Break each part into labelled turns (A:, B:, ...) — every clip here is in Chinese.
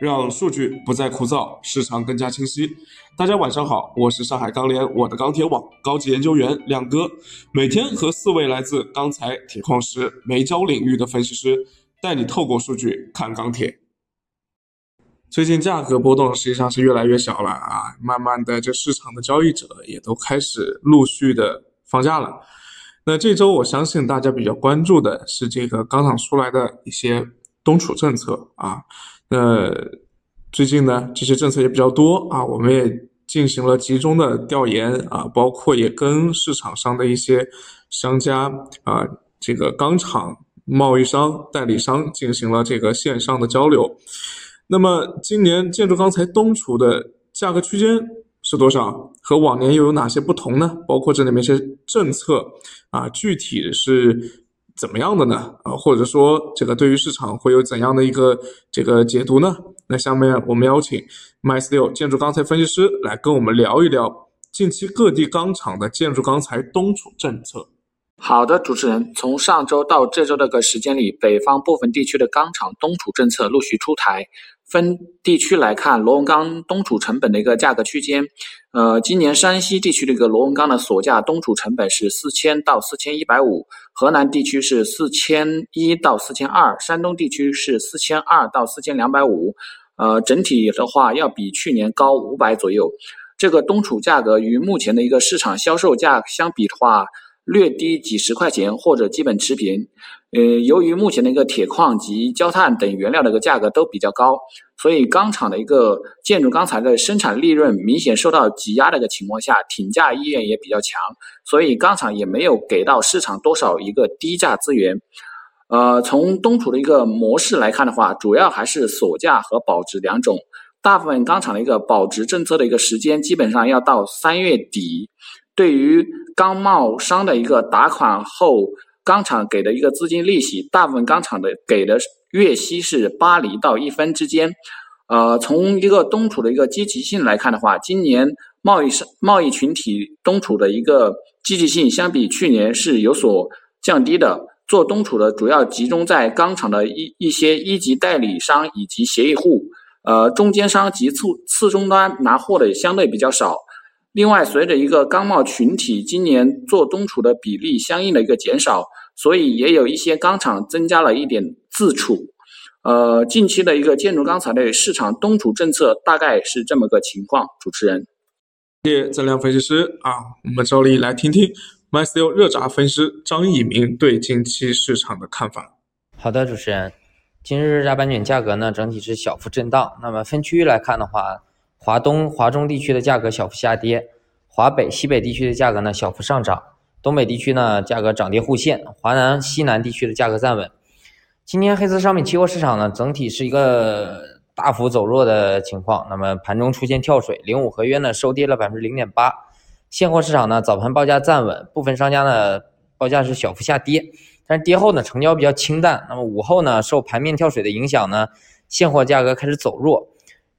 A: 让数据不再枯燥，市场更加清晰。大家晚上好，我是上海钢联我的钢铁网高级研究员亮哥，每天和四位来自钢材、铁矿石、煤焦领域的分析师，带你透过数据看钢铁。最近价格波动实际上是越来越小了啊，慢慢的这市场的交易者也都开始陆续的放假了。那这周我相信大家比较关注的是这个钢厂出来的一些冬储政策啊。那最近呢，这些政策也比较多啊，我们也进行了集中的调研啊，包括也跟市场上的一些商家啊，这个钢厂贸易商、代理商进行了这个线上的交流。那么今年建筑钢材冬储的价格区间。是多少？和往年又有哪些不同呢？包括这里面一些政策啊，具体是怎么样的呢？啊，或者说这个对于市场会有怎样的一个这个解读呢？那下面我们邀请 MySteel 建筑钢材分析师来跟我们聊一聊近期各地钢厂的建筑钢材冬储政策。
B: 好的，主持人，从上周到这周的个时间里，北方部分地区的钢厂冬储政策陆续出台。分地区来看，螺纹钢冬储成本的一个价格区间，呃，今年山西地区的一个螺纹钢的锁价冬储成本是四千到四千一百五，河南地区是四千一到四千二，山东地区是四千二到四千两百五，呃，整体的话要比去年高五百左右。这个冬储价格与目前的一个市场销售价相比的话，略低几十块钱或者基本持平。呃，由于目前的一个铁矿及焦炭等原料的一个价格都比较高，所以钢厂的一个建筑钢材的生产利润明显受到挤压的一个情况下，挺价意愿也比较强，所以钢厂也没有给到市场多少一个低价资源。呃，从冬储的一个模式来看的话，主要还是锁价和保值两种。大部分钢厂的一个保值政策的一个时间基本上要到三月底。对于钢贸商的一个打款后。钢厂给的一个资金利息，大部分钢厂的给的月息是八厘到一分之间。呃，从一个冬储的一个积极性来看的话，今年贸易商贸易群体冬储的一个积极性相比去年是有所降低的。做冬储的主要集中在钢厂的一一些一级代理商以及协议户，呃，中间商及次次终端拿货的也相对比较少。另外，随着一个钢贸群体今年做冬储的比例相应的一个减少，所以也有一些钢厂增加了一点自储。呃，近期的一个建筑钢材类市场冬储政策大概是这么个情况。主持人，
A: 谢谢增量分析师啊，我们照例来听听 MySteel 热轧分析师张一鸣对近期市场的看法。
C: 好的，主持人，今日热轧板卷价格呢整体是小幅震荡。那么分区域来看的话。华东、华中地区的价格小幅下跌，华北、西北地区的价格呢小幅上涨，东北地区呢价格涨跌互现，华南、西南地区的价格站稳。今天黑色商品期货市场呢整体是一个大幅走弱的情况，那么盘中出现跳水，零五合约呢收跌了百分之零点八。现货市场呢早盘报价站稳，部分商家呢报价是小幅下跌，但是跌后呢成交比较清淡。那么午后呢受盘面跳水的影响呢，现货价格开始走弱。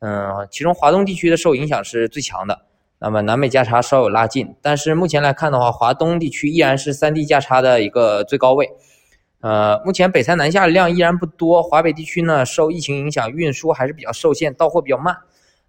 C: 嗯，其中华东地区的受影响是最强的，那么南北价差稍有拉近，但是目前来看的话，华东地区依然是三地价差的一个最高位。呃，目前北三南下的量依然不多，华北地区呢受疫情影响，运输还是比较受限，到货比较慢。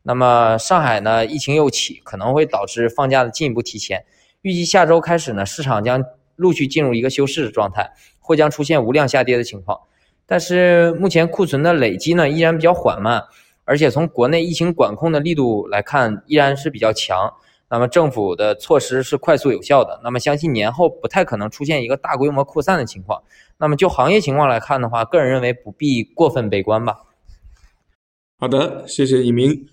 C: 那么上海呢，疫情又起，可能会导致放假的进一步提前。预计下周开始呢，市场将陆续进入一个休市的状态，或将出现无量下跌的情况。但是目前库存的累积呢，依然比较缓慢。而且从国内疫情管控的力度来看，依然是比较强。那么政府的措施是快速有效的。那么相信年后不太可能出现一个大规模扩散的情况。那么就行业情况来看的话，个人认为不必过分悲观吧。
A: 好的，谢谢一鸣。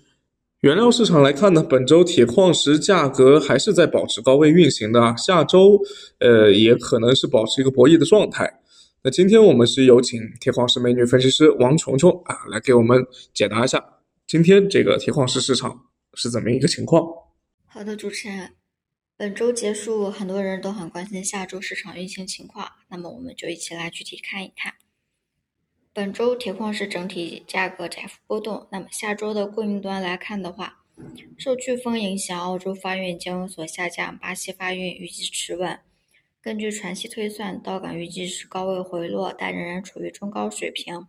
A: 原料市场来看呢，本周铁矿石价格还是在保持高位运行的，下周呃也可能是保持一个博弈的状态。那今天我们是有请铁矿石美女分析师王琼琼啊，来给我们解答一下今天这个铁矿石市场是怎么一个情况。
D: 好的，主持人，本周结束，很多人都很关心下周市场运行情况，那么我们就一起来具体看一看。本周铁矿石整体价格窄幅波动，那么下周的供应端来看的话，受飓风影响，澳洲发运将有所下降，巴西发运预计持稳。根据船期推算，到港预计是高位回落，但仍然处于中高水平。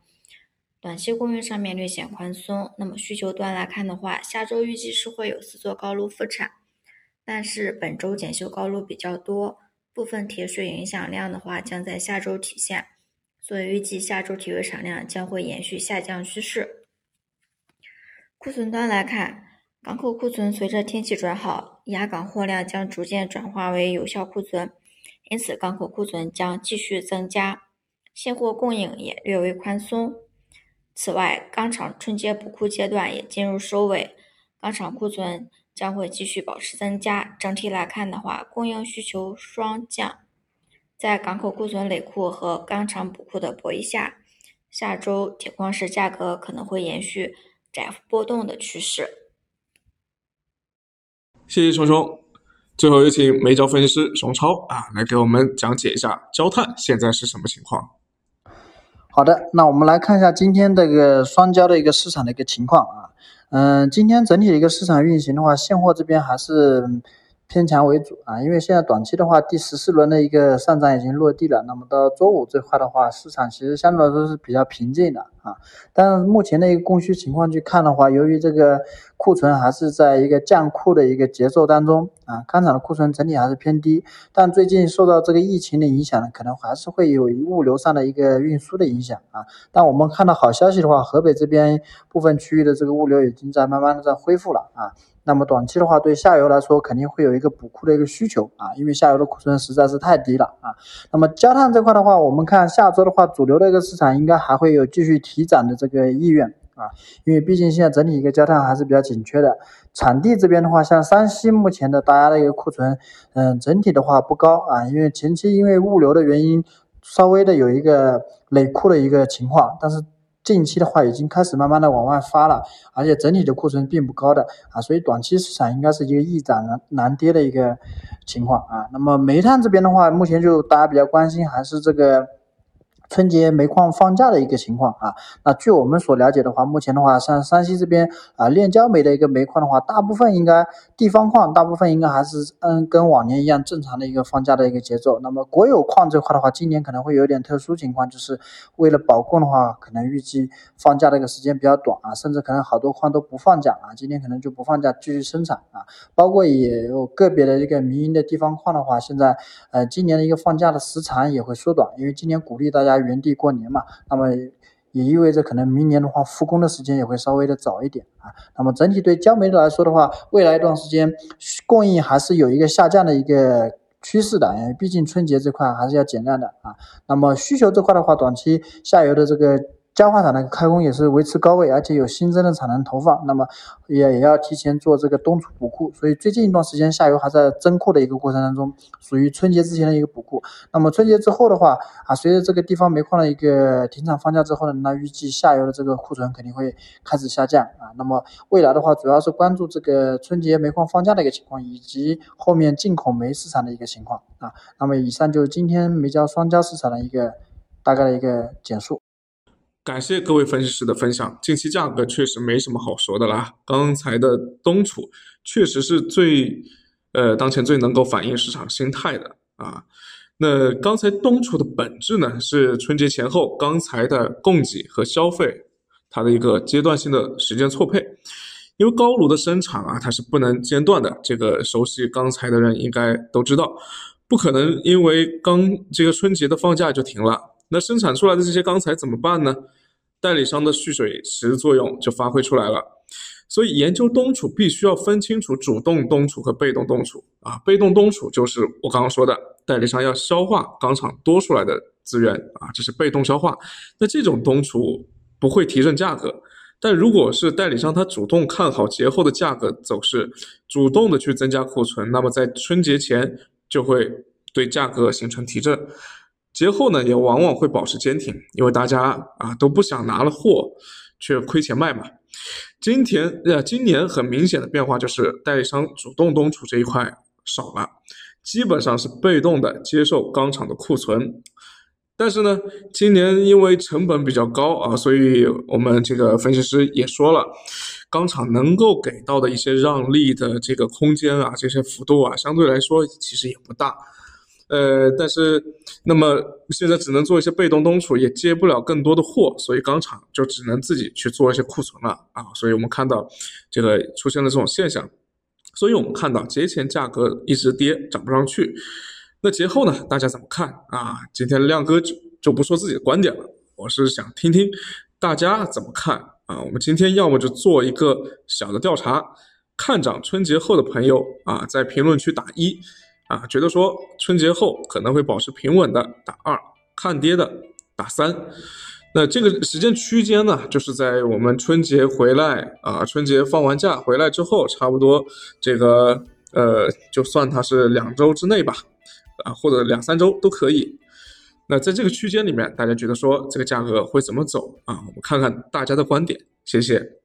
D: 短期供应上面略显宽松。那么需求端来看的话，下周预计是会有四座高炉复产，但是本周检修高炉比较多，部分铁水影响量的话将在下周体现，所以预计下周铁水产量将会延续下降趋势。库存端来看，港口库存随着天气转好，压港货量将逐渐转化为有效库存，因此港口库存将继续增加，现货供应也略微宽松。此外，钢厂春节补库阶段也进入收尾，钢厂库存将会继续保持增加。整体来看的话，供应需求双降，在港口库存累库和钢厂补库的博弈下，下周铁矿石价格可能会延续。窄幅波动的趋势。
A: 谢谢熊熊，最后有请煤焦分析师熊超啊，来给我们讲解一下焦炭现在是什么情况。
E: 好的，那我们来看一下今天这个双焦的一个市场的一个情况啊。嗯，今天整体的一个市场运行的话，现货这边还是。偏强为主啊，因为现在短期的话，第十四轮的一个上涨已经落地了。那么到周五这块的话，市场其实相对来说是比较平静的啊。但是目前的一个供需情况去看的话，由于这个库存还是在一个降库的一个节奏当中啊，钢厂的库存整体还是偏低。但最近受到这个疫情的影响呢，可能还是会有物流上的一个运输的影响啊。但我们看到好消息的话，河北这边部分区域的这个物流已经在慢慢的在恢复了啊。那么短期的话，对下游来说肯定会有一个补库的一个需求啊，因为下游的库存实在是太低了啊。那么焦炭这块的话，我们看下周的话，主流的一个市场应该还会有继续提提涨的这个意愿啊，因为毕竟现在整体一个焦炭还是比较紧缺的。产地这边的话，像山西目前的大家的一个库存，嗯，整体的话不高啊，因为前期因为物流的原因，稍微的有一个累库的一个情况，但是。近期的话已经开始慢慢的往外发了，而且整体的库存并不高的啊，所以短期市场应该是一个易涨难难跌的一个情况啊。那么煤炭这边的话，目前就大家比较关心还是这个。春节煤矿放假的一个情况啊，那据我们所了解的话，目前的话，像山西这边啊，炼焦煤的一个煤矿的话，大部分应该地方矿大部分应该还是嗯跟往年一样正常的一个放假的一个节奏。那么国有矿这块的话，今年可能会有点特殊情况，就是为了保供的话，可能预计放假的一个时间比较短啊，甚至可能好多矿都不放假啊，今年可能就不放假继续生产啊。包括也有个别的一个民营的地方矿的话，现在呃今年的一个放假的时长也会缩短，因为今年鼓励大家。原地过年嘛，那么也意味着可能明年的话复工的时间也会稍微的早一点啊。那么整体对焦煤来说的话，未来一段时间供应还是有一个下降的一个趋势的，因为毕竟春节这块还是要减量的啊。那么需求这块的话，短期下游的这个。焦化厂的开工也是维持高位，而且有新增的产能投放，那么也也要提前做这个冬储补库，所以最近一段时间下游还在增库的一个过程当中，属于春节之前的一个补库。那么春节之后的话，啊，随着这个地方煤矿的一个停产放假之后呢，那预计下游的这个库存肯定会开始下降啊。那么未来的话，主要是关注这个春节煤矿放假的一个情况，以及后面进口煤市场的一个情况啊。那么以上就是今天煤焦双焦市场的一个大概的一个简述。
A: 感谢各位分析师的分享。近期价格确实没什么好说的啦。刚才的冬储确实是最，呃，当前最能够反映市场心态的啊。那刚才冬储的本质呢，是春节前后钢材的供给和消费它的一个阶段性的时间错配。因为高炉的生产啊，它是不能间断的。这个熟悉钢材的人应该都知道，不可能因为刚这个春节的放假就停了。那生产出来的这些钢材怎么办呢？代理商的蓄水池作用就发挥出来了。所以研究冬储必须要分清楚主动冬储和被动冬储啊。被动冬储就是我刚刚说的，代理商要消化钢厂多出来的资源啊，这是被动消化。那这种冬储不会提振价格，但如果是代理商他主动看好节后的价格走势，主动的去增加库存，那么在春节前就会对价格形成提振。节后呢，也往往会保持坚挺，因为大家啊都不想拿了货却亏钱卖嘛。今天呃，今年很明显的变化就是代理商主动冬储这一块少了，基本上是被动的接受钢厂的库存。但是呢，今年因为成本比较高啊，所以我们这个分析师也说了，钢厂能够给到的一些让利的这个空间啊，这些幅度啊，相对来说其实也不大。呃，但是那么现在只能做一些被动东储，也接不了更多的货，所以钢厂就只能自己去做一些库存了啊。所以我们看到这个出现了这种现象，所以我们看到节前价格一直跌，涨不上去。那节后呢，大家怎么看啊？今天亮哥就就不说自己的观点了，我是想听听大家怎么看啊。我们今天要么就做一个小的调查，看涨春节后的朋友啊，在评论区打一。啊，觉得说春节后可能会保持平稳的打二，看跌的打三，那这个时间区间呢，就是在我们春节回来啊，春节放完假回来之后，差不多这个呃，就算它是两周之内吧，啊，或者两三周都可以。那在这个区间里面，大家觉得说这个价格会怎么走啊？我们看看大家的观点，谢谢。